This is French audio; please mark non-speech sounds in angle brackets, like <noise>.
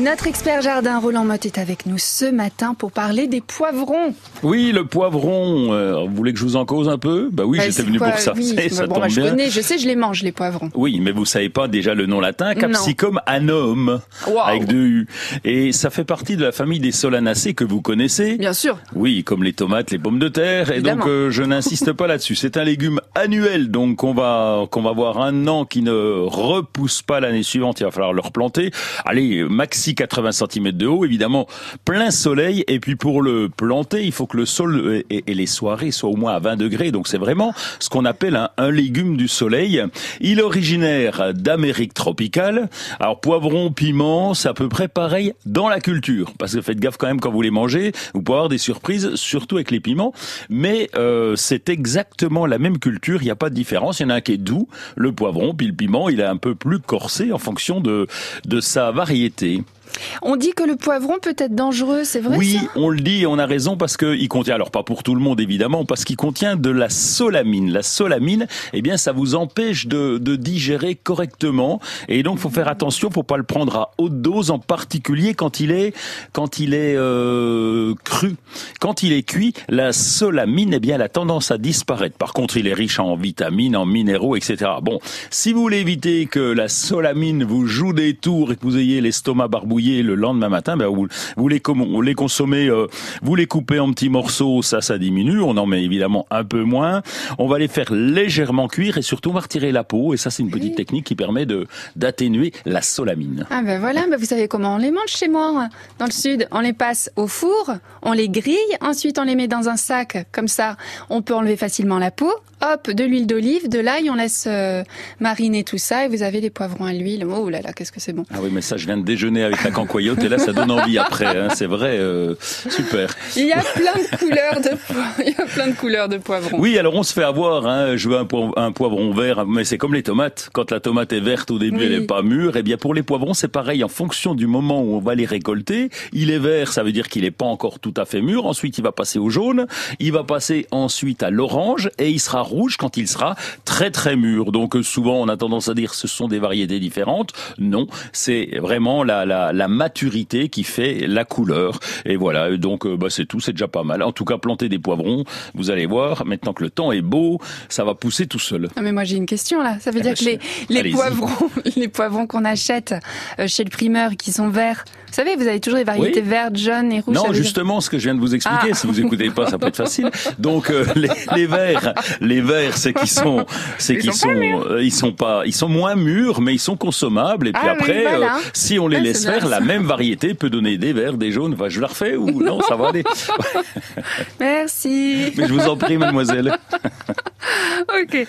Notre expert jardin Roland Motte est avec nous ce matin pour parler des poivrons. Oui, le poivron. Euh, vous voulez que je vous en cause un peu? Bah oui, Bah, j'étais venu quoi? pour ça. Oui, C'est- <laughs> ça bon, tombe bah, je bien. connais, je sais, je les mange les poivrons. Oui, mais vous savez pas déjà le nom latin, Capsicum Wow. avec deux U. Et ça fait partie de la famille des solanacées que vous connaissez. Bien sûr. Oui, comme les tomates, les pommes de terre. Et Évidemment. donc, euh, je n'insiste pas là-dessus. C'est un légume annuel, donc qu'on va qu'on va voir un an qui ne repousse pas l'année suivante. Il va falloir le replanter. Allez, maxi 80 cm de haut, évidemment, plein soleil. Et puis pour le planter, il faut que le sol et, les soirées soient au moins à 20 degrés. Donc c'est vraiment ce qu'on appelle un, un légume du soleil. Il est originaire d'Amérique tropicale. Alors poivron, piment, c'est à peu près pareil dans la culture. Parce que faites gaffe quand même quand vous les mangez, vous pouvez avoir des surprises, surtout avec les piments. Mais euh, c'est exactement la même culture, il n'y a pas de différence. Il y en a un qui est doux, le poivron, puis le piment, il est un peu plus corsé en fonction de, de sa variété. On dit que le poivron peut être dangereux, c'est vrai Oui, ça? on le dit et on a raison parce qu'il contient, alors pas pour tout le monde évidemment, parce qu'il contient de la solamine. La solamine, eh bien, ça vous empêche de, de digérer correctement et donc faut faire attention, faut pas le prendre à haute dose, en particulier quand il est quand il est euh, cru. Quand il est cuit, la solamine, eh bien, elle a tendance à disparaître. Par contre, il est riche en vitamines, en minéraux, etc. Bon, si vous voulez éviter que la solamine vous joue des tours et que vous ayez l'estomac barbouillé le lendemain matin, ben vous, vous les, vous les consommez, euh, vous les coupez en petits morceaux, ça, ça diminue. On en met évidemment un peu moins. On va les faire légèrement cuire et surtout on va retirer la peau. Et ça, c'est une petite technique qui permet de d'atténuer la solamine. Ah ben voilà, ben vous savez comment on les mange chez moi, dans le sud. On les passe au four, on les grille, ensuite on les met dans un sac, comme ça on peut enlever facilement la peau. Hop, de l'huile d'olive, de l'ail, on laisse euh, mariner tout ça et vous avez des poivrons à l'huile. Oh là là, qu'est-ce que c'est bon. Ah oui, mais ça, je viens de déjeuner avec la cancoyote et là, ça donne envie après. Hein, c'est vrai, euh, super. Il y a plein de couleurs de il y a plein de couleurs de poivrons. Oui, alors on se fait avoir. Hein, je veux un, poivron, un poivron vert, mais c'est comme les tomates. Quand la tomate est verte au début, Oui. elle est pas mûre. Eh bien, pour les poivrons, c'est pareil. En fonction du moment où on va les récolter, il est vert, ça veut dire qu'il est pas encore tout à fait mûr. Ensuite, il va passer au jaune. Il va passer ensuite à l'orange et il sera rouge quand il sera très très mûr. Donc souvent, on a tendance à dire ce sont des variétés différentes. Non, c'est vraiment la, la, la maturité qui fait la couleur. Et voilà. Donc, euh, bah, c'est tout. C'est déjà pas mal. En tout cas, planter des poivrons, vous allez voir. Maintenant que le temps est beau, ça va pousser tout seul. Ah, mais moi j'ai une question là. Ça veut Ah dire bah, que les, poivrons, <laughs> les poivrons qu'on achète euh, chez le primeur qui sont verts. Vous savez, vous avez toujours les variétés Oui. vertes, jaunes et rouges. Non, dire- justement, ce que je viens de vous expliquer, Ah. si vous écoutez pas, ça peut être facile. Donc euh, les, les verts, les verts, c'est qu'ils sont, c'est Ils qu'ils sont euh, ils sont pas, ils sont moins mûrs, mais ils sont consommables. Et puis Ah après, voilà. euh, si on les Ah, laisse c'est la même variété peut donner des verts, des jaunes. Enfin, je la refais ou <laughs> non, ça va aller. Merci. Mais je vous en prie, mademoiselle. <laughs> ok.